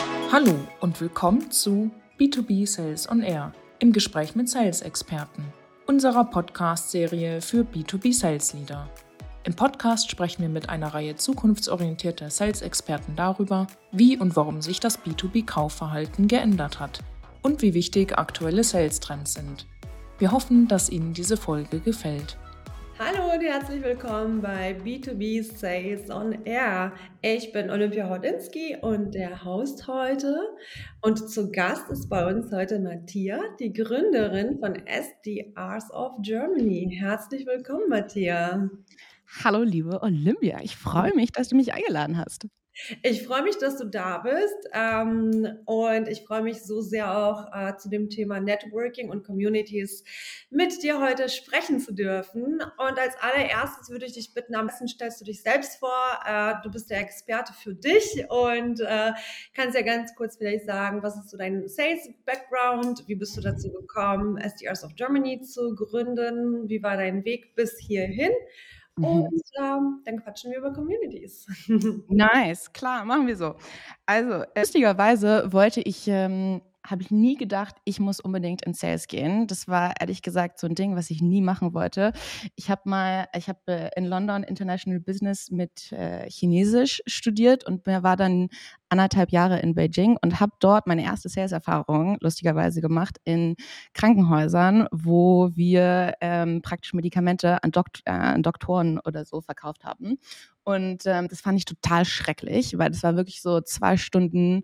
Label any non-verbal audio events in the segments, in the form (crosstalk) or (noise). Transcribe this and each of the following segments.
Hallo und willkommen zu B2B Sales on Air im Gespräch mit Sales-Experten, unserer Podcast-Serie für B2B Sales Leader. Im Podcast sprechen wir mit einer Reihe zukunftsorientierter Sales-Experten darüber, wie und warum sich das B2B-Kaufverhalten geändert hat und wie wichtig aktuelle Sales-Trends sind. Wir hoffen, dass Ihnen diese Folge gefällt. Hallo und herzlich willkommen bei B2B Sales on Air. Ich bin Olympia Hodinski und der Host heute. Und zu Gast ist bei uns heute Matthias, die Gründerin von SDRs of Germany. Herzlich willkommen, Matthias. Hallo, liebe Olympia. Ich freue mich, dass du mich eingeladen hast. Ich freue mich, dass du da bist ähm, und ich freue mich so sehr auch äh, zu dem Thema Networking und Communities mit dir heute sprechen zu dürfen. Und als allererstes würde ich dich bitten, am besten stellst du dich selbst vor. Äh, du bist der Experte für dich und äh, kannst ja ganz kurz vielleicht sagen, was ist so dein Sales-Background? Wie bist du dazu gekommen, SDRs of Germany zu gründen? Wie war dein Weg bis hierhin? Mhm. Und ähm, dann quatschen wir über Communities. (laughs) nice, klar, machen wir so. Also, lustigerweise wollte ich ähm, habe ich nie gedacht, ich muss unbedingt in Sales gehen. Das war ehrlich gesagt so ein Ding, was ich nie machen wollte. Ich habe mal, ich habe äh, in London International Business mit äh, Chinesisch studiert und war dann anderthalb Jahre in Beijing und habe dort meine erste Sales-Erfahrung lustigerweise gemacht in Krankenhäusern, wo wir ähm, praktisch Medikamente an, Dokt äh, an Doktoren oder so verkauft haben. Und ähm, das fand ich total schrecklich, weil das war wirklich so zwei Stunden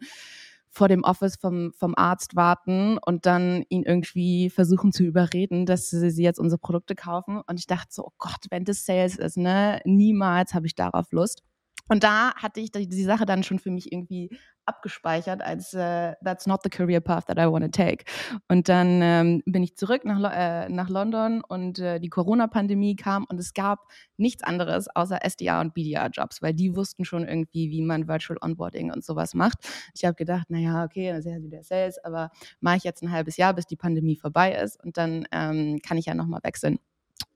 vor dem Office vom, vom Arzt warten und dann ihn irgendwie versuchen zu überreden, dass sie, sie jetzt unsere Produkte kaufen. Und ich dachte so, oh Gott, wenn das Sales ist, ne, niemals habe ich darauf Lust. Und da hatte ich die Sache dann schon für mich irgendwie abgespeichert als uh, That's not the career path that I want to take. Und dann ähm, bin ich zurück nach, äh, nach London und äh, die Corona-Pandemie kam und es gab nichts anderes außer SDR und BDR-Jobs, weil die wussten schon irgendwie, wie man Virtual Onboarding und sowas macht. Ich habe gedacht, naja, okay, dann ist ja wieder Sales, aber mache ich jetzt ein halbes Jahr, bis die Pandemie vorbei ist und dann ähm, kann ich ja nochmal wechseln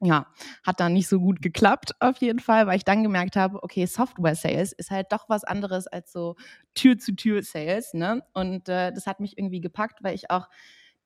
ja, hat dann nicht so gut geklappt auf jeden Fall, weil ich dann gemerkt habe, okay, Software Sales ist halt doch was anderes als so Tür-zu-Tür Sales, ne? Und äh, das hat mich irgendwie gepackt, weil ich auch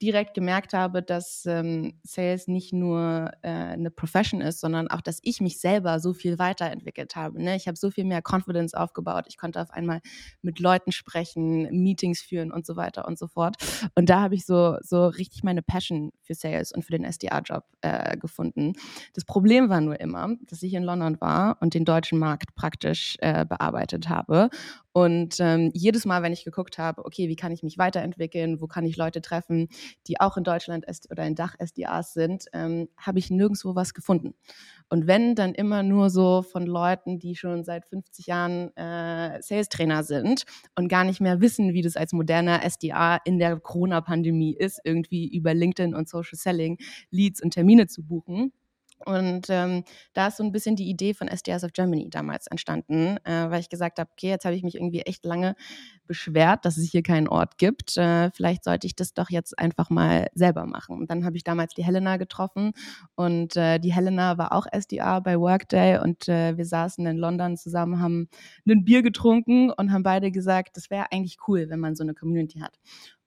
direkt gemerkt habe, dass ähm, Sales nicht nur äh, eine Profession ist, sondern auch, dass ich mich selber so viel weiterentwickelt habe. Ne? Ich habe so viel mehr Confidence aufgebaut. Ich konnte auf einmal mit Leuten sprechen, Meetings führen und so weiter und so fort. Und da habe ich so, so richtig meine Passion für Sales und für den SDA-Job äh, gefunden. Das Problem war nur immer, dass ich in London war und den deutschen Markt praktisch äh, bearbeitet habe und ähm, jedes Mal, wenn ich geguckt habe, okay, wie kann ich mich weiterentwickeln, wo kann ich Leute treffen, die auch in Deutschland oder in Dach SDAs sind, ähm, habe ich nirgendwo was gefunden. Und wenn, dann immer nur so von Leuten, die schon seit 50 Jahren äh, Sales-Trainer sind und gar nicht mehr wissen, wie das als moderner SDA in der Corona-Pandemie ist, irgendwie über LinkedIn und Social Selling Leads und Termine zu buchen. Und ähm, da ist so ein bisschen die Idee von SDRs of Germany damals entstanden, äh, weil ich gesagt habe, okay, jetzt habe ich mich irgendwie echt lange beschwert, dass es hier keinen Ort gibt. Äh, vielleicht sollte ich das doch jetzt einfach mal selber machen. Und dann habe ich damals die Helena getroffen und äh, die Helena war auch SDR bei Workday und äh, wir saßen in London zusammen, haben ein Bier getrunken und haben beide gesagt, das wäre eigentlich cool, wenn man so eine Community hat.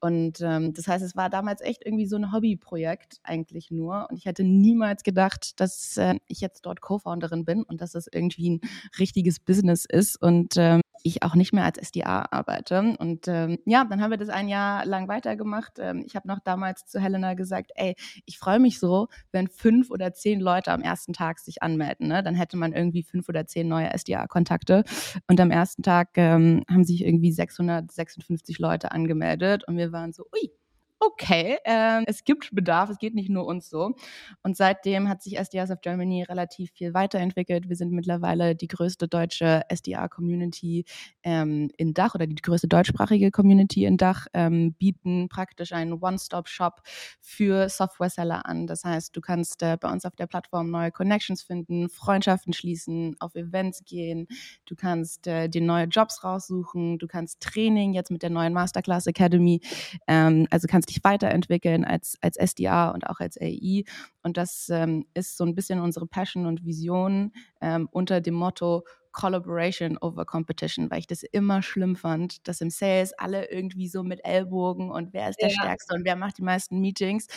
Und ähm, das heißt, es war damals echt irgendwie so ein Hobbyprojekt eigentlich nur. Und ich hätte niemals gedacht, dass äh, ich jetzt dort Co-Founderin bin und dass das irgendwie ein richtiges Business ist. Und ähm, ich auch nicht mehr als SDA arbeite. Und ähm, ja, dann haben wir das ein Jahr lang weitergemacht. Ähm, ich habe noch damals zu Helena gesagt, ey, ich freue mich so, wenn fünf oder zehn Leute am ersten Tag sich anmelden. Ne? Dann hätte man irgendwie fünf oder zehn neue SDA-Kontakte. Und am ersten Tag ähm, haben sich irgendwie 656 Leute angemeldet. Und wir waren so, ui, okay, äh, es gibt Bedarf, es geht nicht nur uns so. Und seitdem hat sich SDRs of Germany relativ viel weiterentwickelt. Wir sind mittlerweile die größte deutsche SDR-Community ähm, in Dach oder die größte deutschsprachige Community in Dach, ähm, bieten praktisch einen One-Stop-Shop für Software-Seller an. Das heißt, du kannst äh, bei uns auf der Plattform neue Connections finden, Freundschaften schließen, auf Events gehen, du kannst äh, dir neue Jobs raussuchen, du kannst Training jetzt mit der neuen Masterclass Academy, ähm, also kannst dich dich weiterentwickeln als, als SDA und auch als AI. Und das ähm, ist so ein bisschen unsere Passion und Vision ähm, unter dem Motto Collaboration over Competition, weil ich das immer schlimm fand, dass im Sales alle irgendwie so mit Ellbogen und wer ist der ja. Stärkste und wer macht die meisten Meetings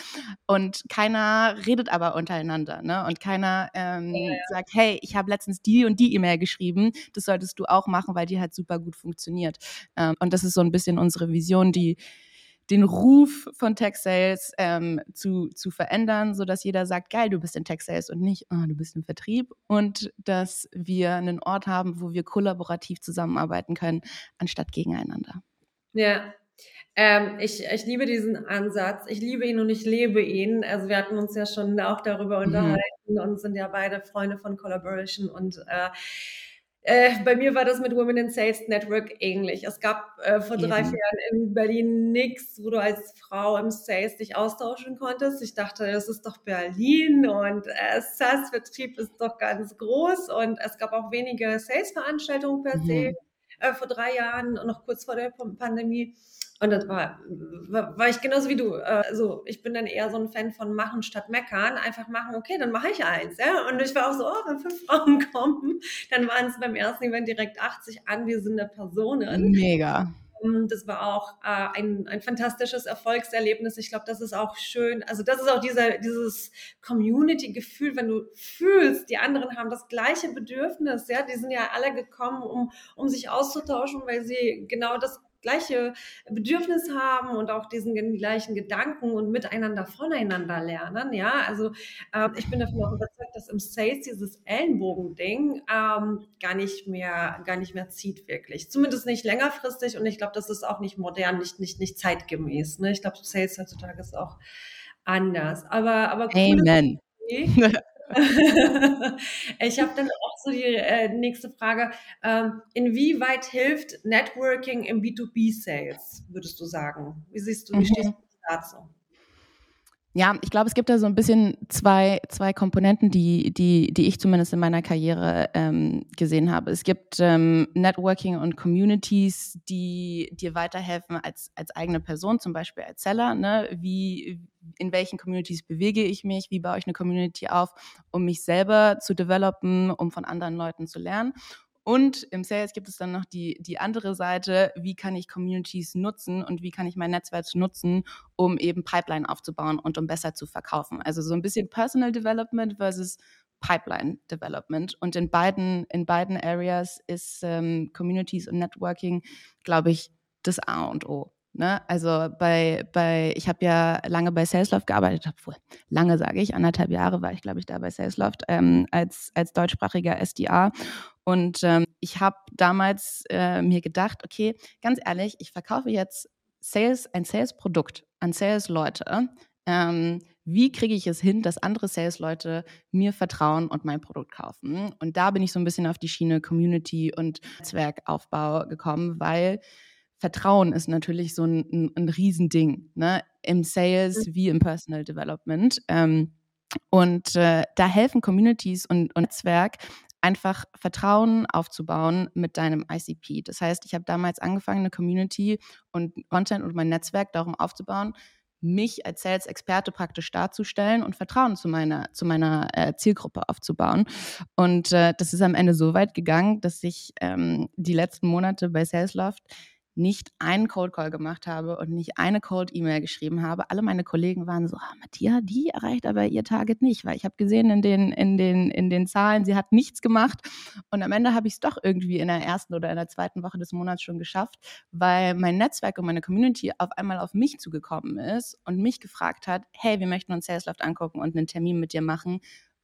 und keiner redet aber untereinander ne? und keiner ähm, ja. sagt, hey, ich habe letztens die und die E-Mail geschrieben, das solltest du auch machen, weil die halt super gut funktioniert. Ähm, und das ist so ein bisschen unsere Vision, die den Ruf von Tech Sales ähm, zu, zu verändern, sodass jeder sagt, geil, du bist in Tech Sales und nicht, oh, du bist im Vertrieb. Und dass wir einen Ort haben, wo wir kollaborativ zusammenarbeiten können, anstatt gegeneinander. Ja, ähm, ich, ich liebe diesen Ansatz. Ich liebe ihn und ich lebe ihn. Also wir hatten uns ja schon auch darüber mhm. unterhalten und sind ja beide Freunde von Collaboration und äh, äh, bei mir war das mit Women in Sales Network ähnlich. Es gab äh, vor drei, vier Jahren in Berlin nichts, wo du als Frau im Sales dich austauschen konntest. Ich dachte, das ist doch Berlin und äh, SaaS-Vertrieb ist doch ganz groß und es gab auch wenige Sales-Veranstaltungen per se äh, vor drei Jahren, noch kurz vor der Pandemie. Und das war, war, war ich genauso wie du. Also ich bin dann eher so ein Fan von machen statt meckern. Einfach machen, okay, dann mache ich eins. Ja? Und ich war auch so, oh, wenn fünf Frauen (laughs) kommen, dann waren es beim ersten Event direkt 80 anwesende Personen. Mega. Das war auch äh, ein, ein fantastisches Erfolgserlebnis. Ich glaube, das ist auch schön. Also das ist auch dieser, dieses Community-Gefühl, wenn du fühlst, die anderen haben das gleiche Bedürfnis. Ja, die sind ja alle gekommen, um, um sich auszutauschen, weil sie genau das gleiche Bedürfnis haben und auch diesen gleichen Gedanken und miteinander voneinander lernen. Ja, also äh, ich bin davon auch überzeugt, dass im Sales dieses Ellenbogen-Ding ähm, gar nicht mehr, gar nicht mehr zieht wirklich. Zumindest nicht längerfristig und ich glaube, das ist auch nicht modern, nicht, nicht, nicht zeitgemäß. Ne? Ich glaube, Sales heutzutage ist auch anders. Aber, aber cool, Amen. (laughs) (laughs) ich habe dann auch so die äh, nächste Frage. Ähm, inwieweit hilft Networking im B2B-Sales, würdest du sagen? Wie siehst du, wie mhm. stehst du dazu? Ja, ich glaube, es gibt da so ein bisschen zwei, zwei Komponenten, die, die, die ich zumindest in meiner Karriere ähm, gesehen habe. Es gibt ähm, Networking und Communities, die dir weiterhelfen als, als eigene Person, zum Beispiel als Seller. Ne? Wie, in welchen Communities bewege ich mich? Wie baue ich eine Community auf, um mich selber zu developen, um von anderen Leuten zu lernen? Und im Sales gibt es dann noch die, die andere Seite, wie kann ich Communities nutzen und wie kann ich mein Netzwerk nutzen, um eben Pipeline aufzubauen und um besser zu verkaufen. Also so ein bisschen Personal Development versus Pipeline Development. Und in beiden, in beiden Areas ist ähm, Communities und Networking, glaube ich, das A und O. Ne? Also bei, bei ich habe ja lange bei Salesloft gearbeitet, obwohl lange sage ich, anderthalb Jahre war ich, glaube ich, da bei Salesloft ähm, als, als deutschsprachiger SDA. Und ähm, ich habe damals äh, mir gedacht, okay, ganz ehrlich, ich verkaufe jetzt Sales, ein Sales-Produkt an Sales-Leute. Ähm, wie kriege ich es hin, dass andere Sales-Leute mir vertrauen und mein Produkt kaufen? Und da bin ich so ein bisschen auf die Schiene Community und Netzwerkaufbau gekommen, weil Vertrauen ist natürlich so ein, ein, ein Riesending, ne? im Sales mhm. wie im Personal Development. Ähm, und äh, da helfen Communities und, und Netzwerk einfach Vertrauen aufzubauen mit deinem ICP. Das heißt, ich habe damals angefangen, eine Community und Content und mein Netzwerk darum aufzubauen, mich als Sales-Experte praktisch darzustellen und Vertrauen zu meiner, zu meiner äh, Zielgruppe aufzubauen. Und äh, das ist am Ende so weit gegangen, dass ich ähm, die letzten Monate bei Salesloft nicht einen Cold Call gemacht habe und nicht eine Cold E-Mail geschrieben habe. Alle meine Kollegen waren so, ah, Matthias, die erreicht aber ihr Target nicht, weil ich habe gesehen in den, in, den, in den Zahlen, sie hat nichts gemacht. Und am Ende habe ich es doch irgendwie in der ersten oder in der zweiten Woche des Monats schon geschafft, weil mein Netzwerk und meine Community auf einmal auf mich zugekommen ist und mich gefragt hat, hey, wir möchten uns Salesloft angucken und einen Termin mit dir machen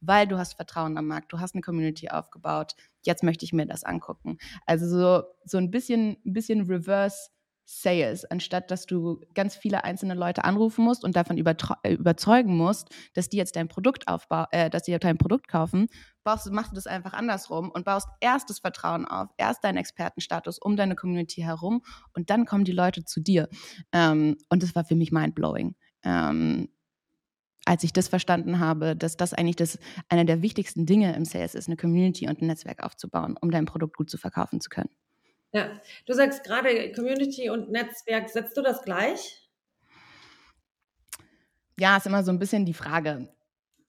weil du hast Vertrauen am Markt, du hast eine Community aufgebaut, jetzt möchte ich mir das angucken. Also so, so ein bisschen, bisschen Reverse Sales, anstatt dass du ganz viele einzelne Leute anrufen musst und davon äh, überzeugen musst, dass die jetzt dein Produkt aufbauen, äh, dass die dein Produkt kaufen, baust, machst du das einfach andersrum und baust erst das Vertrauen auf, erst deinen Expertenstatus um deine Community herum und dann kommen die Leute zu dir. Ähm, und das war für mich mindblowing. Ähm, als ich das verstanden habe, dass das eigentlich das einer der wichtigsten Dinge im Sales ist, eine Community und ein Netzwerk aufzubauen, um dein Produkt gut zu verkaufen zu können. Ja, du sagst gerade Community und Netzwerk, setzt du das gleich? Ja, ist immer so ein bisschen die Frage.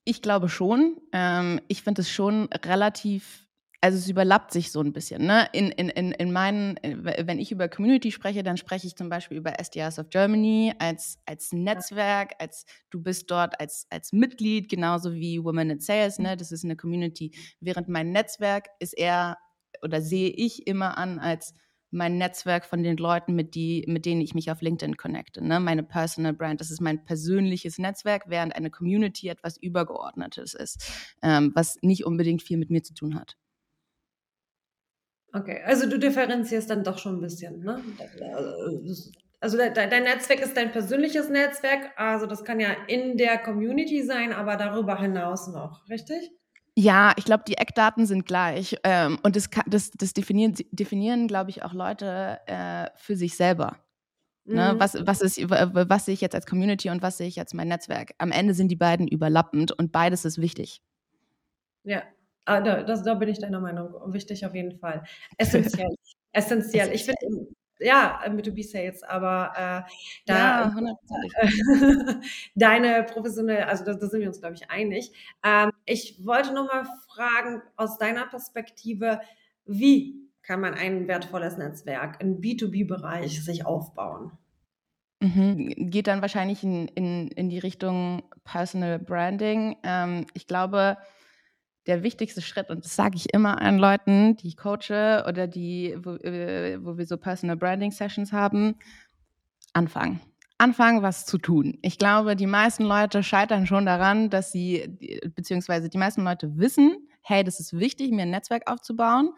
Ich glaube schon. Ähm, ich finde es schon relativ also es überlappt sich so ein bisschen. Ne? In, in, in, in meinen, wenn ich über Community spreche, dann spreche ich zum Beispiel über SDRs of Germany als, als Netzwerk, als du bist dort als, als Mitglied, genauso wie Women in Sales, ne? Das ist eine Community. Während mein Netzwerk ist eher oder sehe ich immer an als mein Netzwerk von den Leuten, mit, die, mit denen ich mich auf LinkedIn connecte. Ne? Meine Personal Brand, das ist mein persönliches Netzwerk, während eine Community etwas Übergeordnetes ist, ähm, was nicht unbedingt viel mit mir zu tun hat. Okay, also du differenzierst dann doch schon ein bisschen, ne? Also dein Netzwerk ist dein persönliches Netzwerk, also das kann ja in der Community sein, aber darüber hinaus noch, richtig? Ja, ich glaube, die Eckdaten sind gleich. Ähm, und das, das, das definieren, definieren glaube ich, auch Leute äh, für sich selber. Ne? Mhm. Was, was, ist, was sehe ich jetzt als Community und was sehe ich als mein Netzwerk? Am Ende sind die beiden überlappend und beides ist wichtig. Ja, ah, da, das, da bin ich deiner Meinung. Wichtig auf jeden Fall. Essentiell. (laughs) Essentiell. Ich finde, ja, B2B-Sales, aber äh, da ja, (laughs) deine professionelle, also da, da, sind wir uns, glaube ich, einig. Ähm, ich wollte nochmal fragen, aus deiner Perspektive, wie kann man ein wertvolles Netzwerk im B2B-Bereich sich aufbauen? Mhm. Geht dann wahrscheinlich in, in, in die Richtung Personal Branding. Ähm, ich glaube, der wichtigste Schritt, und das sage ich immer an Leuten, die ich coache oder die, wo, äh, wo wir so Personal Branding Sessions haben, anfangen. Anfangen, was zu tun. Ich glaube, die meisten Leute scheitern schon daran, dass sie, beziehungsweise die meisten Leute wissen, hey, das ist wichtig, mir ein Netzwerk aufzubauen.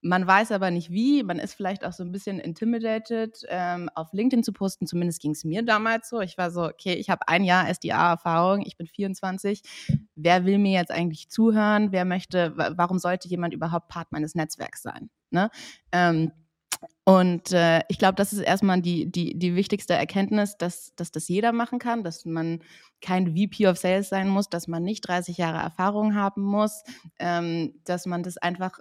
Man weiß aber nicht wie. Man ist vielleicht auch so ein bisschen intimidated, ähm, auf LinkedIn zu posten. Zumindest ging es mir damals so. Ich war so, okay, ich habe ein Jahr SDA-Erfahrung, ich bin 24. Wer will mir jetzt eigentlich zuhören? Wer möchte, warum sollte jemand überhaupt Part meines Netzwerks sein? Ne? Ähm, und äh, ich glaube, das ist erstmal die, die, die wichtigste Erkenntnis, dass, dass das jeder machen kann, dass man kein VP of Sales sein muss, dass man nicht 30 Jahre Erfahrung haben muss, ähm, dass man das einfach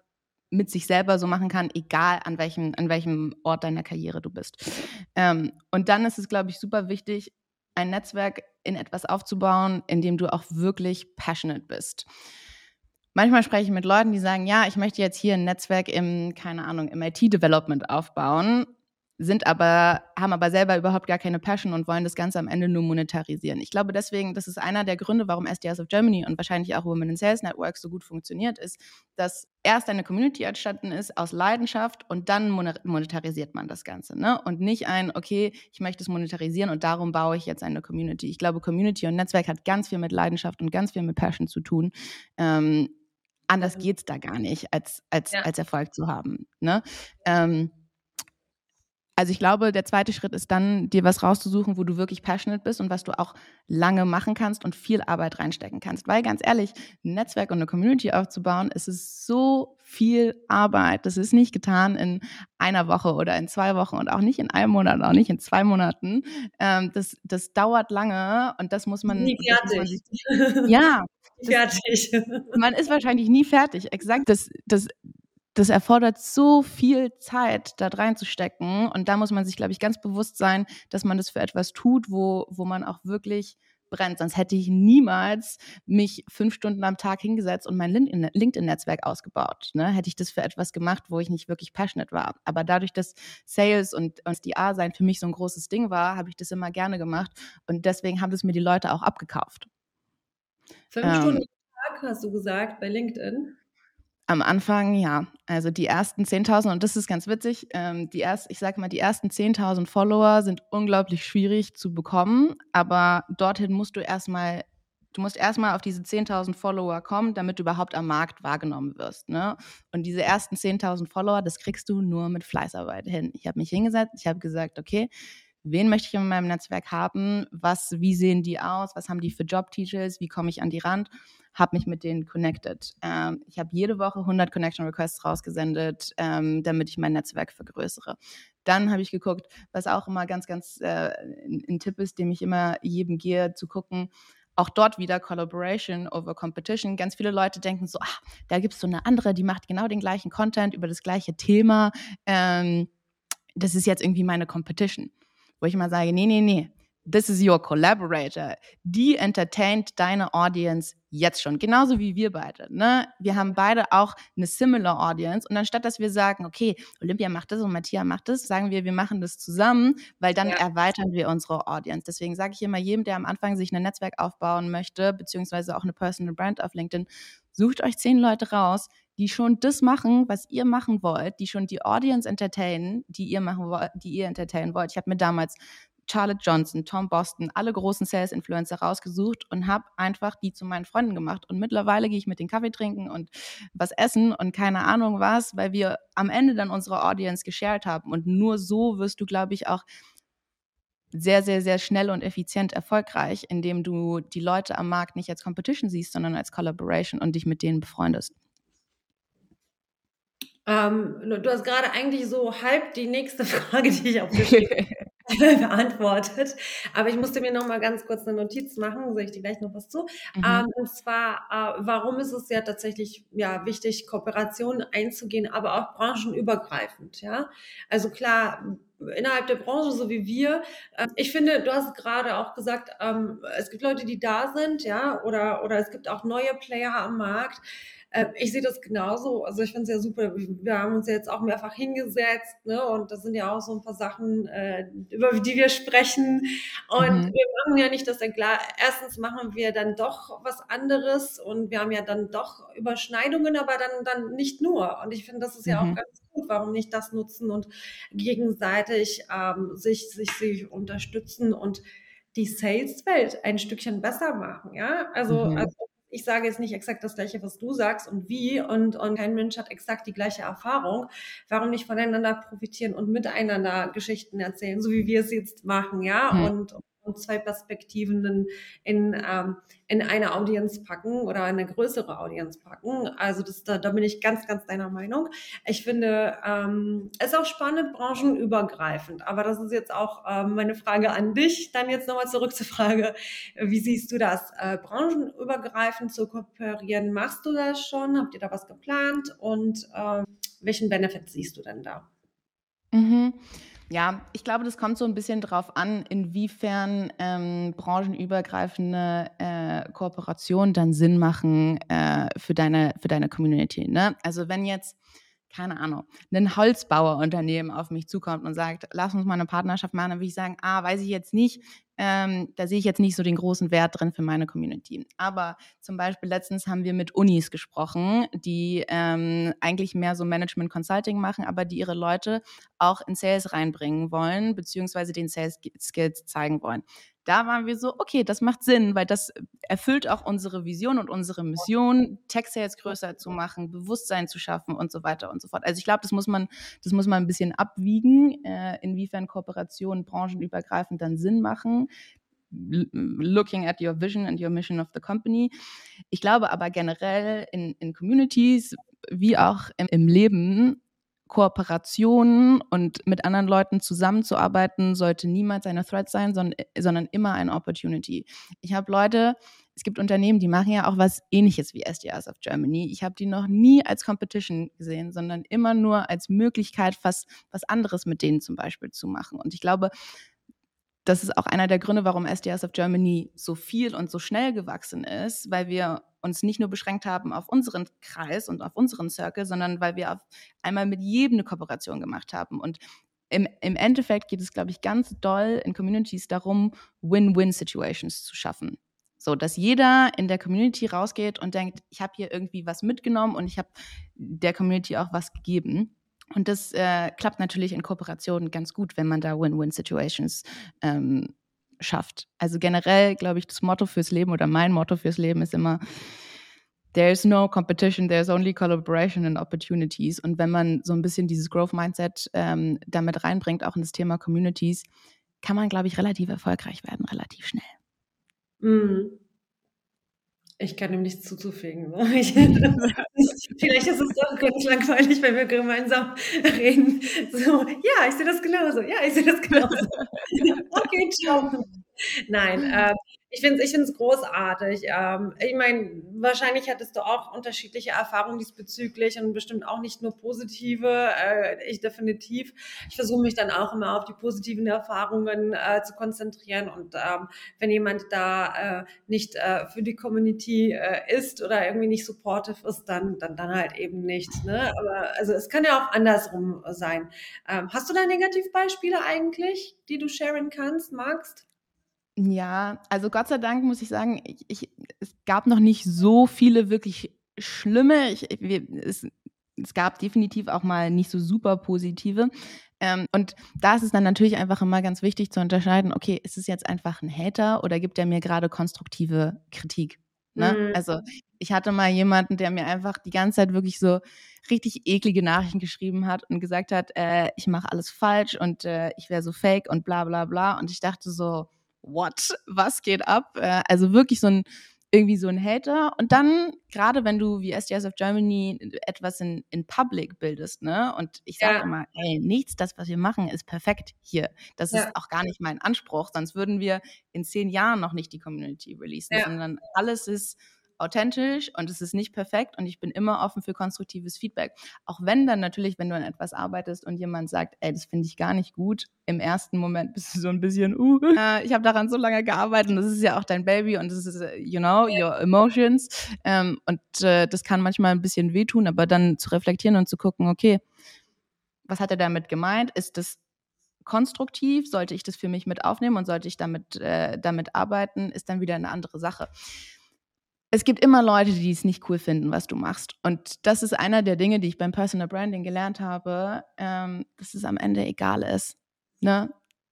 mit sich selber so machen kann, egal an welchem, an welchem Ort deiner Karriere du bist. Ähm, und dann ist es, glaube ich, super wichtig, ein Netzwerk in etwas aufzubauen, in dem du auch wirklich passionate bist. Manchmal spreche ich mit Leuten, die sagen, ja, ich möchte jetzt hier ein Netzwerk im, keine Ahnung, im IT-Development aufbauen sind aber, haben aber selber überhaupt gar keine Passion und wollen das Ganze am Ende nur monetarisieren. Ich glaube deswegen, das ist einer der Gründe, warum SDS of Germany und wahrscheinlich auch Women in Sales Network so gut funktioniert, ist, dass erst eine Community entstanden ist aus Leidenschaft und dann monetarisiert man das Ganze. Ne? Und nicht ein, okay, ich möchte es monetarisieren und darum baue ich jetzt eine Community. Ich glaube, Community und Netzwerk hat ganz viel mit Leidenschaft und ganz viel mit Passion zu tun. Ähm, anders mhm. geht es da gar nicht, als, als, ja. als Erfolg zu haben. Ne? Ähm, also ich glaube, der zweite Schritt ist dann, dir was rauszusuchen, wo du wirklich passionate bist und was du auch lange machen kannst und viel Arbeit reinstecken kannst. Weil ganz ehrlich, ein Netzwerk und eine Community aufzubauen, es ist so viel Arbeit. Das ist nicht getan in einer Woche oder in zwei Wochen und auch nicht in einem Monat, auch nicht in zwei Monaten. Ähm, das, das dauert lange und das muss man. Nie fertig. Man ja. (laughs) fertig. man ist wahrscheinlich nie fertig. Exakt. Das, das, das erfordert so viel Zeit, da reinzustecken. Und da muss man sich, glaube ich, ganz bewusst sein, dass man das für etwas tut, wo, wo man auch wirklich brennt. Sonst hätte ich niemals mich fünf Stunden am Tag hingesetzt und mein LinkedIn-Netzwerk ausgebaut. Ne? Hätte ich das für etwas gemacht, wo ich nicht wirklich passionate war. Aber dadurch, dass Sales und, und die A-Sein für mich so ein großes Ding war, habe ich das immer gerne gemacht. Und deswegen haben das mir die Leute auch abgekauft. Fünf ähm, Stunden am Tag, hast du gesagt, bei LinkedIn? Am Anfang, ja. Also die ersten 10.000, und das ist ganz witzig, ähm, die erst, ich sage mal, die ersten 10.000 Follower sind unglaublich schwierig zu bekommen, aber dorthin musst du erstmal, du musst erstmal auf diese 10.000 Follower kommen, damit du überhaupt am Markt wahrgenommen wirst. Ne? Und diese ersten 10.000 Follower, das kriegst du nur mit Fleißarbeit hin. Ich habe mich hingesetzt, ich habe gesagt, okay, wen möchte ich in meinem Netzwerk haben, was, wie sehen die aus, was haben die für Jobtitels, wie komme ich an die Rand, habe mich mit denen connected. Ähm, ich habe jede Woche 100 Connection Requests rausgesendet, ähm, damit ich mein Netzwerk vergrößere. Dann habe ich geguckt, was auch immer ganz, ganz äh, ein Tipp ist, dem ich immer jedem gehe, zu gucken, auch dort wieder Collaboration over Competition. Ganz viele Leute denken so, ach, da gibt es so eine andere, die macht genau den gleichen Content über das gleiche Thema. Ähm, das ist jetzt irgendwie meine Competition wo ich immer sage, nee, nee, nee, this is your collaborator. Die entertaint deine Audience jetzt schon, genauso wie wir beide. Ne? Wir haben beide auch eine similar Audience und anstatt dass wir sagen, okay, Olympia macht das und Matthias macht das, sagen wir, wir machen das zusammen, weil dann ja. erweitern wir unsere Audience. Deswegen sage ich immer jedem, der am Anfang sich ein Netzwerk aufbauen möchte, beziehungsweise auch eine Personal Brand auf LinkedIn, sucht euch zehn Leute raus, die schon das machen, was ihr machen wollt, die schon die Audience entertainen, die ihr machen wollt, die ihr entertainen wollt. Ich habe mir damals Charlotte Johnson, Tom Boston, alle großen Sales-Influencer rausgesucht und habe einfach die zu meinen Freunden gemacht. Und mittlerweile gehe ich mit den Kaffee trinken und was essen und keine Ahnung was, weil wir am Ende dann unsere Audience geshared haben. Und nur so wirst du, glaube ich, auch sehr, sehr, sehr schnell und effizient erfolgreich, indem du die Leute am Markt nicht als Competition siehst, sondern als Collaboration und dich mit denen befreundest. Ähm, du hast gerade eigentlich so halb die nächste (laughs) Frage, die ich (laughs) aufgeschrieben (laughs) beantwortet. Aber ich musste mir noch mal ganz kurz eine Notiz machen, sage ich dir gleich noch was zu. Mhm. Ähm, und zwar, äh, warum ist es ja tatsächlich ja wichtig, Kooperationen einzugehen, aber auch branchenübergreifend. Ja, also klar, innerhalb der Branche, so wie wir. Äh, ich finde, du hast gerade auch gesagt, ähm, es gibt Leute, die da sind, ja, oder, oder es gibt auch neue Player am Markt. Äh, ich sehe das genauso. Also ich finde es ja super. Wir haben uns ja jetzt auch mehrfach hingesetzt, ne? Und das sind ja auch so ein paar Sachen, äh, über die wir sprechen. Und mhm. wir machen ja nicht das dann klar. Erstens machen wir dann doch was anderes und wir haben ja dann doch Überschneidungen, aber dann, dann nicht nur. Und ich finde, das ist ja mhm. auch ganz gut. Warum nicht das nutzen und gegenseitig ähm, sich, sich, sich unterstützen und die Sales-Welt ein Stückchen besser machen, ja. Also, mhm. also ich sage jetzt nicht exakt das Gleiche, was du sagst und wie und, und kein Mensch hat exakt die gleiche Erfahrung. Warum nicht voneinander profitieren und miteinander Geschichten erzählen, so wie wir es jetzt machen, ja? Hm. Und, und zwei Perspektiven in, ähm, in eine Audience packen oder eine größere Audience packen. Also das, da, da bin ich ganz, ganz deiner Meinung. Ich finde ähm, es ist auch spannend, branchenübergreifend. Aber das ist jetzt auch ähm, meine Frage an dich. Dann jetzt nochmal zurück zur Frage, wie siehst du das? Äh, branchenübergreifend zu kooperieren, machst du das schon? Habt ihr da was geplant? Und äh, welchen Benefit siehst du denn da? Mhm. Ja, ich glaube, das kommt so ein bisschen darauf an, inwiefern ähm, branchenübergreifende äh, Kooperationen dann Sinn machen äh, für, deine, für deine Community. Ne? Also wenn jetzt keine Ahnung, ein Holzbauerunternehmen auf mich zukommt und sagt, lass uns mal eine Partnerschaft machen, dann würde ich sagen, ah, weiß ich jetzt nicht, ähm, da sehe ich jetzt nicht so den großen Wert drin für meine Community. Aber zum Beispiel letztens haben wir mit Unis gesprochen, die ähm, eigentlich mehr so Management Consulting machen, aber die ihre Leute auch in Sales reinbringen wollen, beziehungsweise den Sales Skills zeigen wollen da waren wir so, okay, das macht Sinn, weil das erfüllt auch unsere Vision und unsere Mission, Tech-Sales größer zu machen, Bewusstsein zu schaffen und so weiter und so fort. Also ich glaube, das muss man, das muss man ein bisschen abwiegen, äh, inwiefern Kooperationen branchenübergreifend dann Sinn machen looking at your vision and your mission of the company. Ich glaube aber generell in, in Communities wie auch im, im Leben Kooperationen und mit anderen Leuten zusammenzuarbeiten sollte niemals eine Threat sein, sondern, sondern immer eine Opportunity. Ich habe Leute, es gibt Unternehmen, die machen ja auch was ähnliches wie SDRs of Germany. Ich habe die noch nie als Competition gesehen, sondern immer nur als Möglichkeit, was, was anderes mit denen zum Beispiel zu machen. Und ich glaube, das ist auch einer der Gründe, warum SDRs of Germany so viel und so schnell gewachsen ist, weil wir uns nicht nur beschränkt haben auf unseren Kreis und auf unseren Circle, sondern weil wir auf einmal mit jedem eine Kooperation gemacht haben. Und im, im Endeffekt geht es, glaube ich, ganz doll in Communities darum, Win-Win-Situations zu schaffen. So, dass jeder in der Community rausgeht und denkt, ich habe hier irgendwie was mitgenommen und ich habe der Community auch was gegeben. Und das äh, klappt natürlich in Kooperationen ganz gut, wenn man da Win-Win-Situations ähm, schafft. Also generell, glaube ich, das Motto fürs Leben oder mein Motto fürs Leben ist immer, there is no competition, there's only collaboration and opportunities. Und wenn man so ein bisschen dieses Growth Mindset ähm, damit reinbringt, auch in das Thema Communities, kann man, glaube ich, relativ erfolgreich werden, relativ schnell. Mhm. Ich kann ihm nichts zuzufügen. Ne? (laughs) Ich, (laughs) vielleicht ist es doch ganz langweilig, wenn wir gemeinsam reden. So, ja, ich sehe das genauso. Ja, ich sehe das genauso. (laughs) okay, ciao. Nein, äh, Ich finde es ich find's großartig. Ähm, ich meine, wahrscheinlich hattest du auch unterschiedliche Erfahrungen diesbezüglich und bestimmt auch nicht nur positive. Äh, ich definitiv. Ich versuche mich dann auch immer auf die positiven Erfahrungen äh, zu konzentrieren. Und ähm, wenn jemand da äh, nicht äh, für die Community äh, ist oder irgendwie nicht supportive ist, dann, dann, dann halt eben nicht. Ne? Aber also es kann ja auch andersrum sein. Ähm, hast du da Negativbeispiele eigentlich, die du sharen kannst, magst? Ja, also Gott sei Dank muss ich sagen, ich, ich, es gab noch nicht so viele wirklich schlimme. Ich, wir, es, es gab definitiv auch mal nicht so super positive. Ähm, und da ist es dann natürlich einfach immer ganz wichtig zu unterscheiden, okay, ist es jetzt einfach ein Hater oder gibt er mir gerade konstruktive Kritik? Ne? Mhm. Also ich hatte mal jemanden, der mir einfach die ganze Zeit wirklich so richtig eklige Nachrichten geschrieben hat und gesagt hat, äh, ich mache alles falsch und äh, ich wäre so fake und bla bla bla. Und ich dachte so, what? Was geht ab? Äh, also wirklich so ein irgendwie so ein Hater. Und dann, gerade wenn du wie SDS of Germany etwas in, in Public bildest, ne? Und ich sage ja. immer, ey, nichts, das, was wir machen, ist perfekt hier. Das ja. ist auch gar nicht mein Anspruch, sonst würden wir in zehn Jahren noch nicht die Community releasen, ja. sondern alles ist authentisch und es ist nicht perfekt und ich bin immer offen für konstruktives Feedback. Auch wenn dann natürlich, wenn du an etwas arbeitest und jemand sagt, ey, das finde ich gar nicht gut, im ersten Moment bist du so ein bisschen, uh, äh, ich habe daran so lange gearbeitet und das ist ja auch dein Baby und das ist, äh, you know, your emotions. Ähm, und äh, das kann manchmal ein bisschen wehtun, aber dann zu reflektieren und zu gucken, okay, was hat er damit gemeint? Ist das konstruktiv? Sollte ich das für mich mit aufnehmen und sollte ich damit, äh, damit arbeiten? Ist dann wieder eine andere Sache es gibt immer Leute, die es nicht cool finden, was du machst. Und das ist einer der Dinge, die ich beim Personal Branding gelernt habe, ähm, dass es am Ende egal ist. Ne?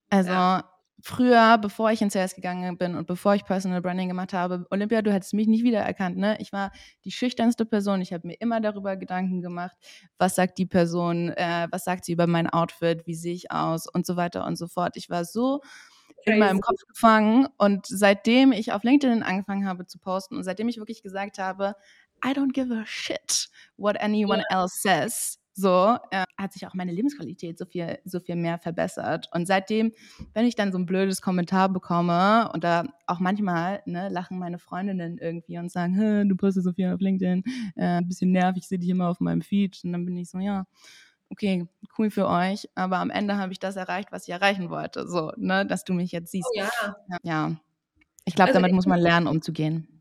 Also ja. früher, bevor ich ins CS gegangen bin und bevor ich Personal Branding gemacht habe, Olympia, du hättest mich nicht wiedererkannt. Ne? Ich war die schüchternste Person. Ich habe mir immer darüber Gedanken gemacht, was sagt die Person, äh, was sagt sie über mein Outfit, wie sehe ich aus und so weiter und so fort. Ich war so in meinem Kopf gefangen. Und seitdem ich auf LinkedIn angefangen habe zu posten und seitdem ich wirklich gesagt habe, I don't give a shit what anyone yeah. else says, so äh, hat sich auch meine Lebensqualität so viel, so viel mehr verbessert. Und seitdem, wenn ich dann so ein blödes Kommentar bekomme und da auch manchmal ne, lachen meine Freundinnen irgendwie und sagen, du postest so viel auf LinkedIn, äh, ein bisschen nervig, sehe dich immer auf meinem Feed. Und dann bin ich so, ja, okay, cool für euch, aber am Ende habe ich das erreicht, was ich erreichen wollte. So, ne, dass du mich jetzt siehst. Oh, ja. ja. Ich glaube, also damit muss man lernen, umzugehen.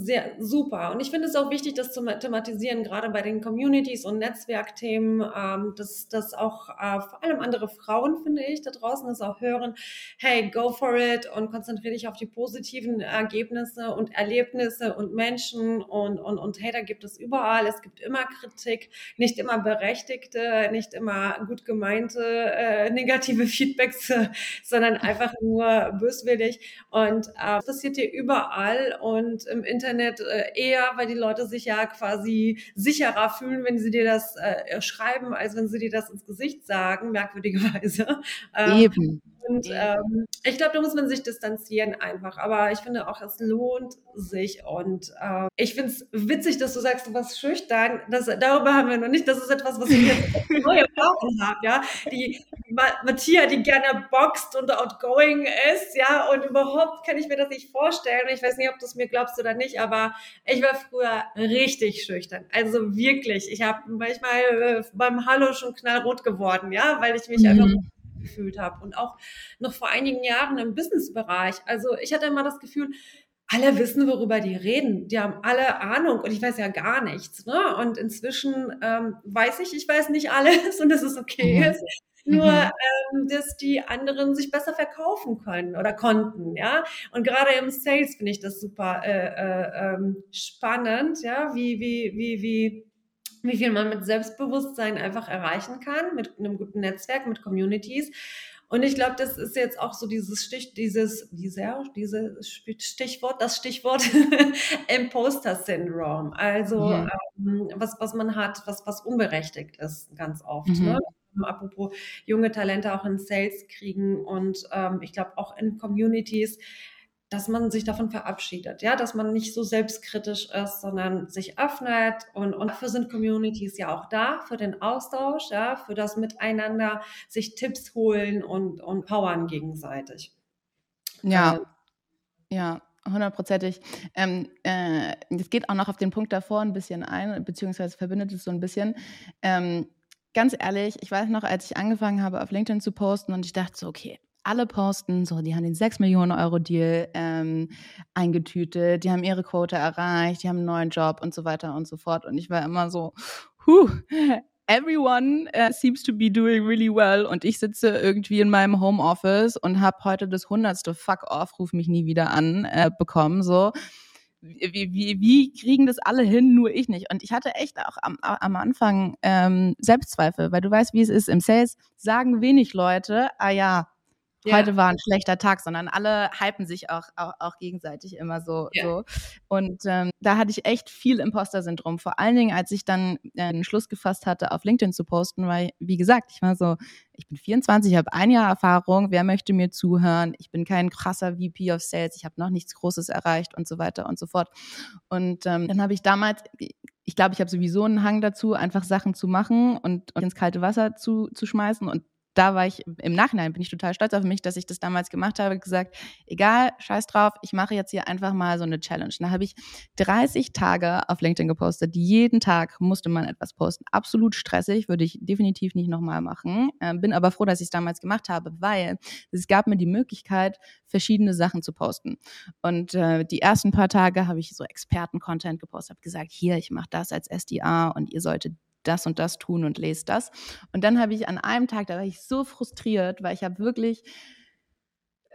Sehr super. Und ich finde es auch wichtig, das zu thematisieren, gerade bei den Communities und Netzwerkthemen, ähm, dass, dass auch äh, vor allem andere Frauen, finde ich, da draußen das auch hören, hey, go for it und konzentriere dich auf die positiven Ergebnisse und Erlebnisse und Menschen und, und, und hey, da gibt es überall. Es gibt immer Kritik, nicht immer berechtigte, nicht immer gut gemeinte äh, negative Feedbacks, (laughs) sondern einfach nur böswillig. Und äh, das passiert dir überall und im Internet Internet äh, eher, weil die Leute sich ja quasi sicherer fühlen, wenn sie dir das äh, schreiben, als wenn sie dir das ins Gesicht sagen, merkwürdigerweise. (laughs) Ähm, Eben. Und ähm, ich glaube, da muss man sich distanzieren einfach. Aber ich finde auch, es lohnt sich. Und äh, ich finde es witzig, dass du sagst, du warst schüchtern. Das, darüber haben wir noch nicht. Das ist etwas, was ich jetzt (laughs) neue Erfahrung habe. Ja? Die Matthias, die gerne boxt und outgoing ist. ja, Und überhaupt kann ich mir das nicht vorstellen. Ich weiß nicht, ob du es mir glaubst oder nicht, aber ich war früher richtig schüchtern. Also wirklich. Ich habe manchmal äh, beim Hallo schon knallrot geworden, ja, weil ich mich mhm. einfach gefühlt habe und auch noch vor einigen Jahren im Businessbereich. Also ich hatte immer das Gefühl, alle wissen, worüber die reden. Die haben alle Ahnung und ich weiß ja gar nichts. Ne? Und inzwischen ähm, weiß ich, ich weiß nicht alles (laughs) und das ist okay. Mhm. Nur, mhm. ähm, dass die anderen sich besser verkaufen können oder konnten, ja. Und gerade im Sales finde ich das super äh, äh, ähm, spannend, ja, wie, wie, wie, wie wie viel man mit Selbstbewusstsein einfach erreichen kann, mit einem guten Netzwerk, mit Communities. Und ich glaube, das ist jetzt auch so dieses Stich, dieses, dieser, dieses Stichwort, das Stichwort (laughs) Imposter-Syndrom. Also ja. ähm, was, was man hat, was, was unberechtigt ist, ganz oft. Mhm. Ne? Apropos junge Talente auch in Sales kriegen und ähm, ich glaube auch in Communities dass man sich davon verabschiedet, ja, dass man nicht so selbstkritisch ist, sondern sich öffnet und, und dafür sind Communities ja auch da, für den Austausch, ja, für das Miteinander, sich Tipps holen und, und powern gegenseitig. Ja, äh, ja, hundertprozentig. Ähm, äh, das geht auch noch auf den Punkt davor ein bisschen ein, beziehungsweise verbindet es so ein bisschen. Ähm, ganz ehrlich, ich weiß noch, als ich angefangen habe, auf LinkedIn zu posten und ich dachte so, okay, alle posten, so, die haben den 6 Millionen Euro Deal ähm, eingetütet, die haben ihre Quote erreicht, die haben einen neuen Job und so weiter und so fort. Und ich war immer so, huh, everyone uh, seems to be doing really well und ich sitze irgendwie in meinem Homeoffice und habe heute das hundertste Fuck off, ruf mich nie wieder an, äh, bekommen, so. Wie, wie, wie kriegen das alle hin, nur ich nicht? Und ich hatte echt auch am, am Anfang ähm, Selbstzweifel, weil du weißt, wie es ist. Im Sales sagen wenig Leute, ah ja, ja. heute war ein schlechter Tag, sondern alle hypen sich auch, auch, auch gegenseitig immer so. Ja. so. Und ähm, da hatte ich echt viel Imposter-Syndrom. Vor allen Dingen, als ich dann äh, den Schluss gefasst hatte, auf LinkedIn zu posten, weil, wie gesagt, ich war so, ich bin 24, ich habe ein Jahr Erfahrung, wer möchte mir zuhören? Ich bin kein krasser VP of Sales, ich habe noch nichts Großes erreicht und so weiter und so fort. Und ähm, dann habe ich damals, ich glaube, ich habe sowieso einen Hang dazu, einfach Sachen zu machen und, und ins kalte Wasser zu, zu schmeißen. Und da war ich im Nachhinein bin ich total stolz auf mich, dass ich das damals gemacht habe, gesagt, egal, scheiß drauf, ich mache jetzt hier einfach mal so eine Challenge. Da habe ich 30 Tage auf LinkedIn gepostet. Jeden Tag musste man etwas posten. Absolut stressig, würde ich definitiv nicht nochmal machen. Äh, bin aber froh, dass ich es damals gemacht habe, weil es gab mir die Möglichkeit, verschiedene Sachen zu posten. Und äh, die ersten paar Tage habe ich so Experten-Content gepostet, habe gesagt, hier, ich mache das als SDA und ihr solltet das und das tun und lest das. Und dann habe ich an einem Tag, da war ich so frustriert, weil ich habe wirklich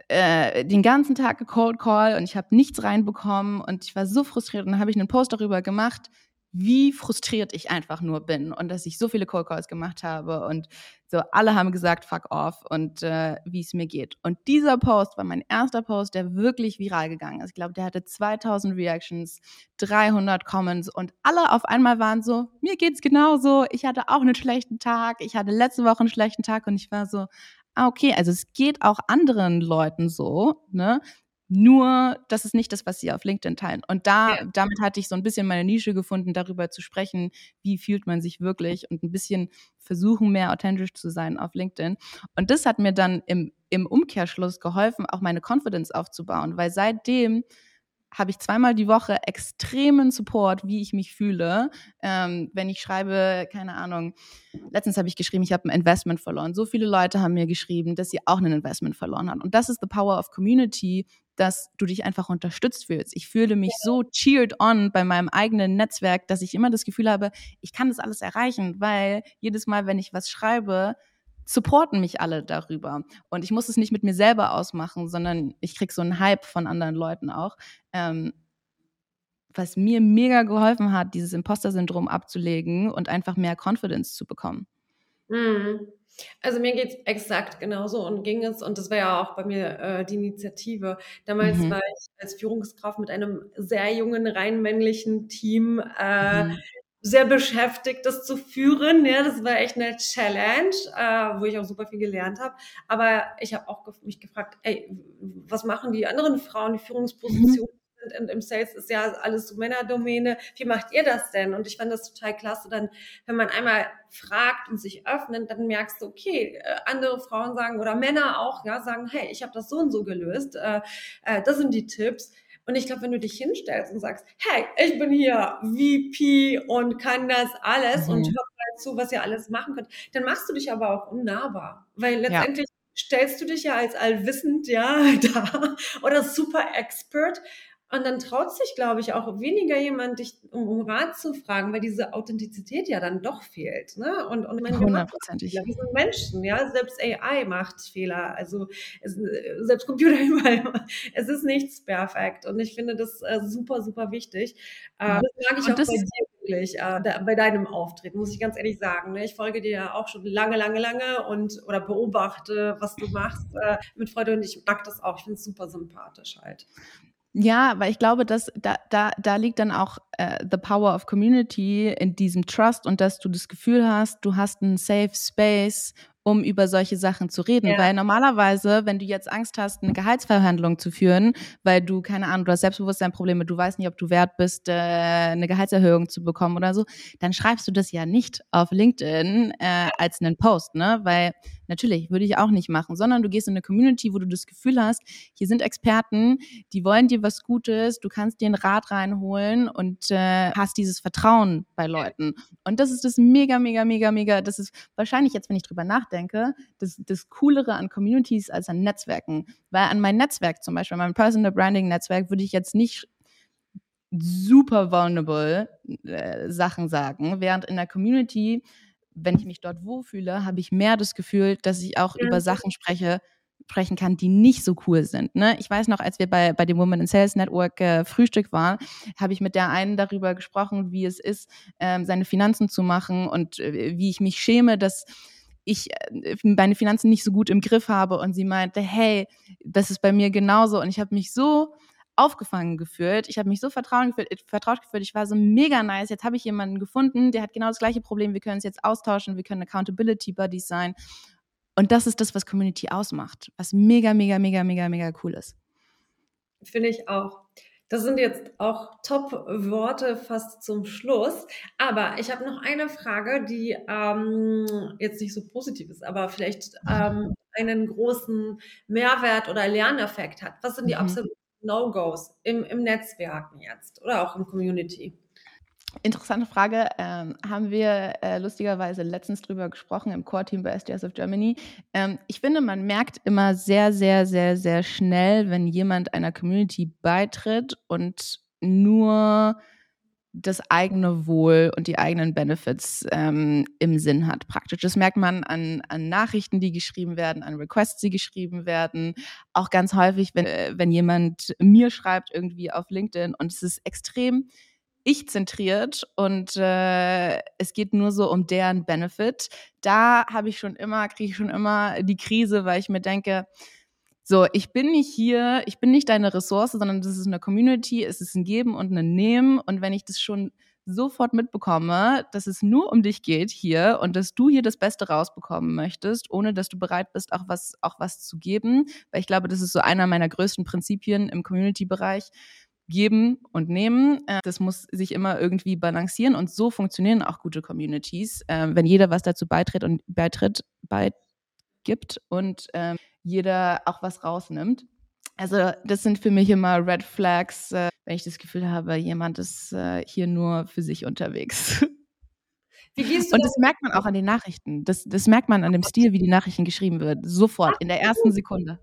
äh, den ganzen Tag gecold call und ich habe nichts reinbekommen und ich war so frustriert und dann habe ich einen Post darüber gemacht, wie frustriert ich einfach nur bin und dass ich so viele Cold Calls gemacht habe und so alle haben gesagt, fuck off und äh, wie es mir geht. Und dieser Post war mein erster Post, der wirklich viral gegangen ist. Ich glaube, der hatte 2000 Reactions, 300 Comments und alle auf einmal waren so, mir geht's genauso, ich hatte auch einen schlechten Tag, ich hatte letzte Woche einen schlechten Tag und ich war so, ah, okay, also es geht auch anderen Leuten so, ne? Nur, das ist nicht das, was sie auf LinkedIn teilen. Und da, ja. damit hatte ich so ein bisschen meine Nische gefunden, darüber zu sprechen, wie fühlt man sich wirklich und ein bisschen versuchen, mehr authentisch zu sein auf LinkedIn. Und das hat mir dann im, im Umkehrschluss geholfen, auch meine Confidence aufzubauen, weil seitdem habe ich zweimal die Woche extremen Support, wie ich mich fühle. Ähm, wenn ich schreibe, keine Ahnung, letztens habe ich geschrieben, ich habe ein Investment verloren. So viele Leute haben mir geschrieben, dass sie auch ein Investment verloren haben. Und das ist the power of community, dass du dich einfach unterstützt fühlst. Ich fühle mich so cheered on bei meinem eigenen Netzwerk, dass ich immer das Gefühl habe, ich kann das alles erreichen, weil jedes Mal, wenn ich was schreibe, supporten mich alle darüber. Und ich muss es nicht mit mir selber ausmachen, sondern ich krieg so einen Hype von anderen Leuten auch. Ähm, was mir mega geholfen hat, dieses Imposter-Syndrom abzulegen und einfach mehr Confidence zu bekommen. Mhm. Also mir geht es exakt genauso und ging es, und das war ja auch bei mir äh, die Initiative. Damals mhm. war ich als Führungskraft mit einem sehr jungen, rein männlichen Team äh, mhm. sehr beschäftigt, das zu führen. Ja, das war echt eine Challenge, äh, wo ich auch super viel gelernt habe. Aber ich habe auch mich gefragt, ey, was machen die anderen Frauen, die mhm. Führungspositionen? Mhm sind im Sales ist ja alles so Männerdomäne. Wie macht ihr das denn? Und ich fand das total klasse, dann, wenn man einmal fragt und sich öffnet, dann merkst du, okay, äh, andere Frauen sagen oder Männer auch, ja, sagen, hey, ich habe das so und so gelöst. Äh, äh, das sind die Tipps. Und ich glaube, wenn du dich hinstellst und sagst, hey, ich bin hier VP und kann das alles mhm. und hör mal zu, was ihr alles machen könnt, dann machst du dich aber auch unnahbar. Weil letztendlich ja. stellst du dich ja als allwissend, ja, (laughs) da oder super Expert und dann traut sich, glaube ich, auch weniger jemand, dich um, um, Rat zu fragen, weil diese Authentizität ja dann doch fehlt. Ne? Und, und meine, hundertprozentig. Wir sind Menschen, ja. Selbst AI macht Fehler. Also es, selbst Computer (laughs) überall. Es ist nichts perfekt. Und ich finde das äh, super, super wichtig. Äh, das mag ich und auch bei dir wirklich, äh, da, bei deinem Auftreten, muss ich ganz ehrlich sagen. Ne? Ich folge dir ja auch schon lange, lange, lange und oder beobachte, was du machst äh, mit Freude und ich mag das auch. Ich finde es super sympathisch halt. Ja, weil ich glaube, dass da, da, da liegt dann auch äh, the power of community in diesem Trust und dass du das Gefühl hast, du hast einen safe space, um über solche Sachen zu reden. Ja. Weil normalerweise, wenn du jetzt Angst hast, eine Gehaltsverhandlung zu führen, weil du, keine Ahnung, du hast Selbstbewusstseinprobleme, du weißt nicht, ob du wert bist, äh, eine Gehaltserhöhung zu bekommen oder so, dann schreibst du das ja nicht auf LinkedIn äh, als einen Post, ne? Weil Natürlich, würde ich auch nicht machen, sondern du gehst in eine Community, wo du das Gefühl hast, hier sind Experten, die wollen dir was Gutes, du kannst dir einen Rat reinholen und äh, hast dieses Vertrauen bei Leuten. Und das ist das mega, mega, mega, mega, das ist wahrscheinlich jetzt, wenn ich drüber nachdenke, das, das Coolere an Communities als an Netzwerken. Weil an mein Netzwerk zum Beispiel, mein Personal Branding Netzwerk, würde ich jetzt nicht super vulnerable äh, Sachen sagen, während in der Community, wenn ich mich dort wohlfühle, habe ich mehr das Gefühl, dass ich auch ja. über Sachen spreche, sprechen kann, die nicht so cool sind. Ne? Ich weiß noch, als wir bei, bei dem Women in Sales Network äh, Frühstück waren, habe ich mit der einen darüber gesprochen, wie es ist, ähm, seine Finanzen zu machen und äh, wie ich mich schäme, dass ich äh, meine Finanzen nicht so gut im Griff habe. Und sie meinte, hey, das ist bei mir genauso. Und ich habe mich so aufgefangen gefühlt. Ich habe mich so vertraut gefühlt, äh, vertraut gefühlt. Ich war so mega nice. Jetzt habe ich jemanden gefunden, der hat genau das gleiche Problem. Wir können es jetzt austauschen. Wir können Accountability Buddies sein. Und das ist das, was Community ausmacht, was mega, mega, mega, mega, mega cool ist. Finde ich auch. Das sind jetzt auch Top-Worte fast zum Schluss. Aber ich habe noch eine Frage, die ähm, jetzt nicht so positiv ist, aber vielleicht ähm, einen großen Mehrwert oder Lerneffekt hat. Was sind die mhm. absoluten No-Gos im, im Netzwerken jetzt oder auch im Community? Interessante Frage. Ähm, haben wir äh, lustigerweise letztens drüber gesprochen im Core-Team bei SDS of Germany. Ähm, ich finde, man merkt immer sehr, sehr, sehr, sehr schnell, wenn jemand einer Community beitritt und nur das eigene Wohl und die eigenen Benefits ähm, im Sinn hat, praktisch. Das merkt man an, an Nachrichten, die geschrieben werden, an Requests, die geschrieben werden. Auch ganz häufig, wenn, äh, wenn jemand mir schreibt irgendwie auf LinkedIn und es ist extrem ich zentriert und äh, es geht nur so um deren Benefit. Da habe ich schon immer, kriege ich schon immer die Krise, weil ich mir denke, so, ich bin nicht hier, ich bin nicht deine Ressource, sondern das ist eine Community, es ist ein Geben und ein Nehmen. Und wenn ich das schon sofort mitbekomme, dass es nur um dich geht hier und dass du hier das Beste rausbekommen möchtest, ohne dass du bereit bist, auch was, auch was zu geben, weil ich glaube, das ist so einer meiner größten Prinzipien im Community-Bereich, geben und nehmen. Äh, das muss sich immer irgendwie balancieren und so funktionieren auch gute Communities, ähm, wenn jeder was dazu beitritt und beitritt, beigibt und ähm, jeder auch was rausnimmt. Also das sind für mich immer Red Flags, äh, wenn ich das Gefühl habe, jemand ist äh, hier nur für sich unterwegs. und das merkt man auch an den Nachrichten. Das, das merkt man an dem Stil, wie die Nachrichten geschrieben wird. Sofort, in der ersten Sekunde.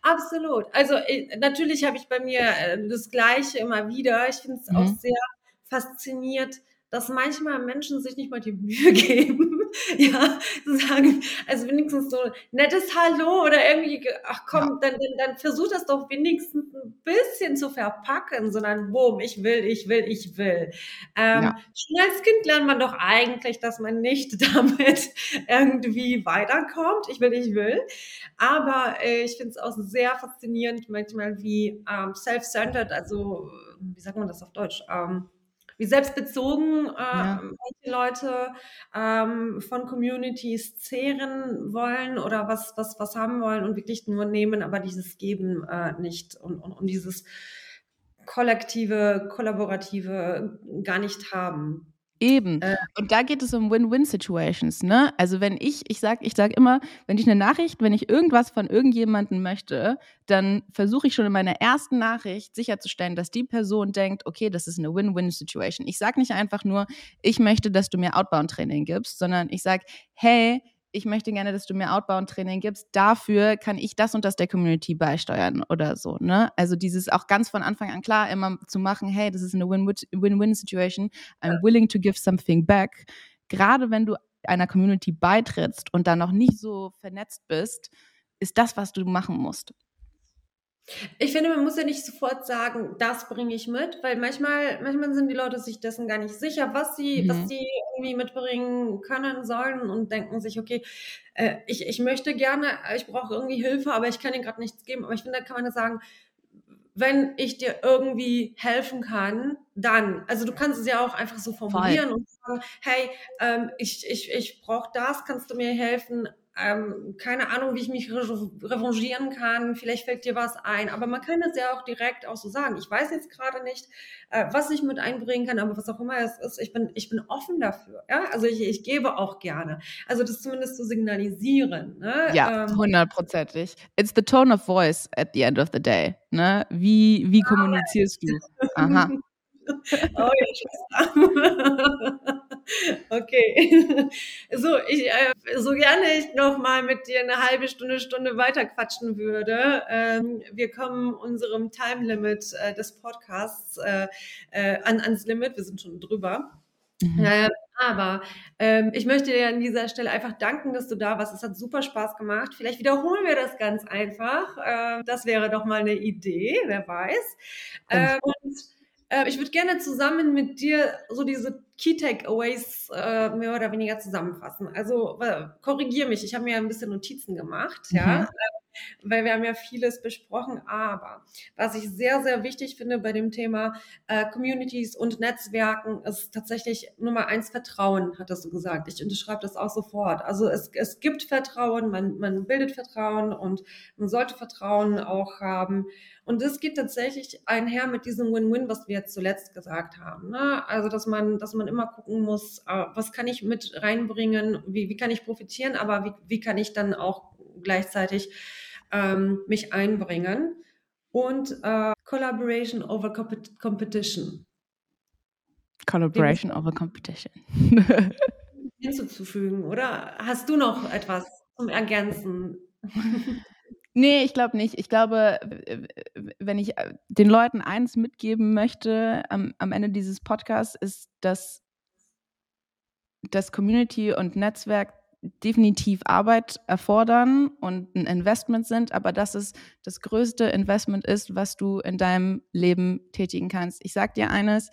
Absolut. Also äh, natürlich habe ich bei mir äh, das Gleiche immer wieder. Ich finde es mhm. auch sehr fasziniert, dass manchmal Menschen sich nicht mal die Mühe (laughs) geben, (laughs) ja, zu sagen, also wenigstens so nettes Hallo oder irgendwie, ach komm, ja. dann, dann, dann versuch das doch wenigstens ein bisschen zu verpacken, sondern boom, ich will, ich will, ich will. Ähm, ja. Schon als Kind lernt man doch eigentlich, dass man nicht (laughs) damit irgendwie weiterkommt. Ich will, ich will. Aber äh, ich finde es auch sehr faszinierend manchmal, wie ähm, self-centered, also wie sagt man das auf Deutsch? Ähm, wie selbstbezogen äh, ja. manche Leute ähm, von Communities zehren wollen oder was, was, was haben wollen und wirklich nur nehmen, aber dieses Geben äh, nicht und, und, und dieses kollektive, kollaborative gar nicht haben. Eben. Äh, und da geht es um Win-Win-Situations, ne? Also wenn ich, ich sag, ich sag immer, wenn ich eine Nachricht, wenn ich irgendwas von irgendjemandem möchte, dann versuche ich schon in meiner ersten Nachricht sicherzustellen, dass die Person denkt, okay, das ist eine Win-Win-Situation. Ich sage nicht einfach nur, ich möchte, dass du mir Outbound-Training gibst, sondern ich sage, hey, ich möchte gerne, dass du mir Outbound-Training gibst. Dafür kann ich das und das der Community beisteuern oder so. Ne? Also dieses auch ganz von Anfang an klar immer zu machen, hey, das ist eine Win-Win-Situation. I'm willing to give something back. Gerade wenn du einer Community beitrittst und dann noch nicht so vernetzt bist, ist das, was du machen musst. Ich finde, man muss ja nicht sofort sagen, das bringe ich mit, weil manchmal, manchmal sind die Leute sich dessen gar nicht sicher, was sie, mhm. was sie irgendwie mitbringen können sollen und denken sich, okay, äh, ich, ich möchte gerne, ich brauche irgendwie Hilfe, aber ich kann ihnen gerade nichts geben. Aber ich finde, da kann man ja sagen, wenn ich dir irgendwie helfen kann, dann, also du kannst es ja auch einfach so formulieren Voll. und sagen, hey, ähm, ich, ich, ich brauche das, kannst du mir helfen? Ähm, keine Ahnung, wie ich mich revanchieren kann, vielleicht fällt dir was ein, aber man kann das ja auch direkt auch so sagen. Ich weiß jetzt gerade nicht, äh, was ich mit einbringen kann, aber was auch immer es ist, ich bin, ich bin offen dafür. Ja? Also ich, ich gebe auch gerne. Also das zumindest zu signalisieren. Ne? Ja, ähm, hundertprozentig. It's the tone of voice at the end of the day. Ne? Wie, wie kommunizierst du? (laughs) Aha. Oh ja, (laughs) Okay. So, ich, äh, so gerne ich noch mal mit dir eine halbe Stunde, Stunde weiter quatschen würde. Ähm, wir kommen unserem Time Limit äh, des Podcasts äh, an, ans Limit. Wir sind schon drüber. Mhm. Ähm, aber ähm, ich möchte dir an dieser Stelle einfach danken, dass du da warst. Es hat super Spaß gemacht. Vielleicht wiederholen wir das ganz einfach. Äh, das wäre doch mal eine Idee, wer weiß. Äh, und äh, ich würde gerne zusammen mit dir so diese Key Takeaways äh, mehr oder weniger zusammenfassen. Also äh, korrigier mich, ich habe mir ein bisschen Notizen gemacht, mhm. ja, äh, weil wir haben ja vieles besprochen. Aber was ich sehr, sehr wichtig finde bei dem Thema äh, Communities und Netzwerken ist tatsächlich Nummer eins Vertrauen, hattest du gesagt. Ich unterschreibe das auch sofort. Also es, es gibt Vertrauen, man, man bildet Vertrauen und man sollte Vertrauen auch haben. Und das geht tatsächlich einher mit diesem Win-Win, was wir jetzt zuletzt gesagt haben. Ne? Also, dass man, dass man immer gucken muss, äh, was kann ich mit reinbringen, wie, wie kann ich profitieren, aber wie, wie kann ich dann auch gleichzeitig ähm, mich einbringen. Und äh, Collaboration over Competition. Collaboration over Competition. (laughs) hinzuzufügen, oder? Hast du noch etwas zum Ergänzen? (laughs) Nee, ich glaube nicht. Ich glaube, wenn ich äh, den Leuten eins mitgeben möchte am, am Ende dieses Podcasts, ist, dass das Community und Netzwerk definitiv Arbeit erfordern und ein Investment sind, aber dass es das größte Investment ist, was du in deinem Leben tätigen kannst. Ich sag dir eines,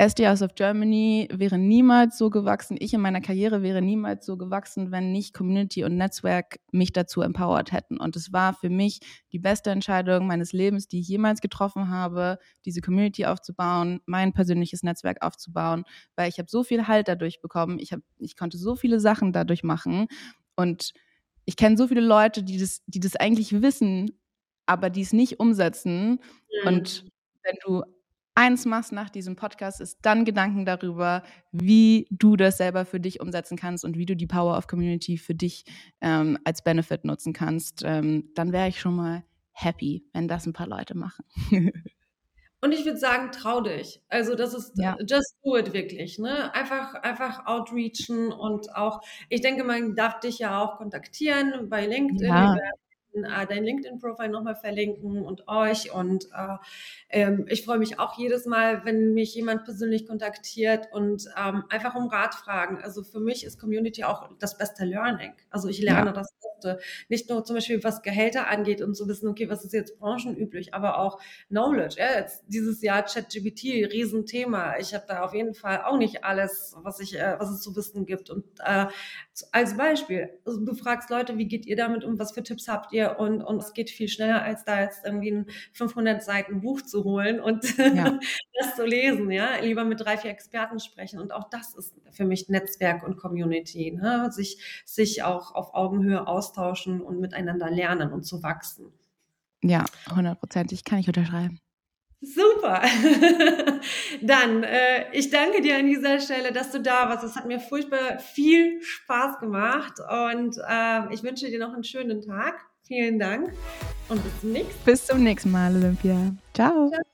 SD House of Germany wäre niemals so gewachsen, ich in meiner Karriere wäre niemals so gewachsen, wenn nicht Community und Netzwerk mich dazu empowered hätten. Und es war für mich die beste Entscheidung meines Lebens, die ich jemals getroffen habe, diese Community aufzubauen, mein persönliches Netzwerk aufzubauen, weil ich habe so viel Halt dadurch bekommen, ich, hab, ich konnte so viele Sachen dadurch machen und ich kenne so viele Leute, die das, die das eigentlich wissen, aber die es nicht umsetzen. Mhm. Und wenn du eins machst nach diesem Podcast, ist dann Gedanken darüber, wie du das selber für dich umsetzen kannst und wie du die Power of Community für dich ähm, als Benefit nutzen kannst. Ähm, dann wäre ich schon mal happy, wenn das ein paar Leute machen. (laughs) Und ich würde sagen, trau dich. Also das ist ja. just do it wirklich. Ne? Einfach, einfach outreachen und auch, ich denke, man darf dich ja auch kontaktieren bei LinkedIn. Ja dein LinkedIn-Profil nochmal verlinken und euch. Und äh, ähm, ich freue mich auch jedes Mal, wenn mich jemand persönlich kontaktiert und ähm, einfach um Rat fragen. Also für mich ist Community auch das beste Learning. Also ich lerne ja. das Beste. Nicht nur zum Beispiel, was Gehälter angeht und zu wissen, okay, was ist jetzt branchenüblich, aber auch Knowledge. Ja, jetzt dieses Jahr ChatGPT, Riesenthema. Ich habe da auf jeden Fall auch nicht alles, was ich, äh, was es zu wissen gibt. Und äh, als Beispiel, also du fragst Leute, wie geht ihr damit um, was für Tipps habt ihr? Und, und es geht viel schneller, als da jetzt irgendwie ein 500 Seiten Buch zu holen und ja. (laughs) das zu lesen, ja. Lieber mit drei, vier Experten sprechen. Und auch das ist für mich Netzwerk und Community, ne? sich, sich auch auf Augenhöhe austauschen und miteinander lernen und zu wachsen. Ja, hundertprozentig kann ich unterschreiben. Super. (laughs) Dann, äh, ich danke dir an dieser Stelle, dass du da warst. Es hat mir furchtbar viel Spaß gemacht und äh, ich wünsche dir noch einen schönen Tag. Vielen Dank und bis zum nächsten Mal. Bis zum nächsten Mal, Olympia. Ciao. Ciao.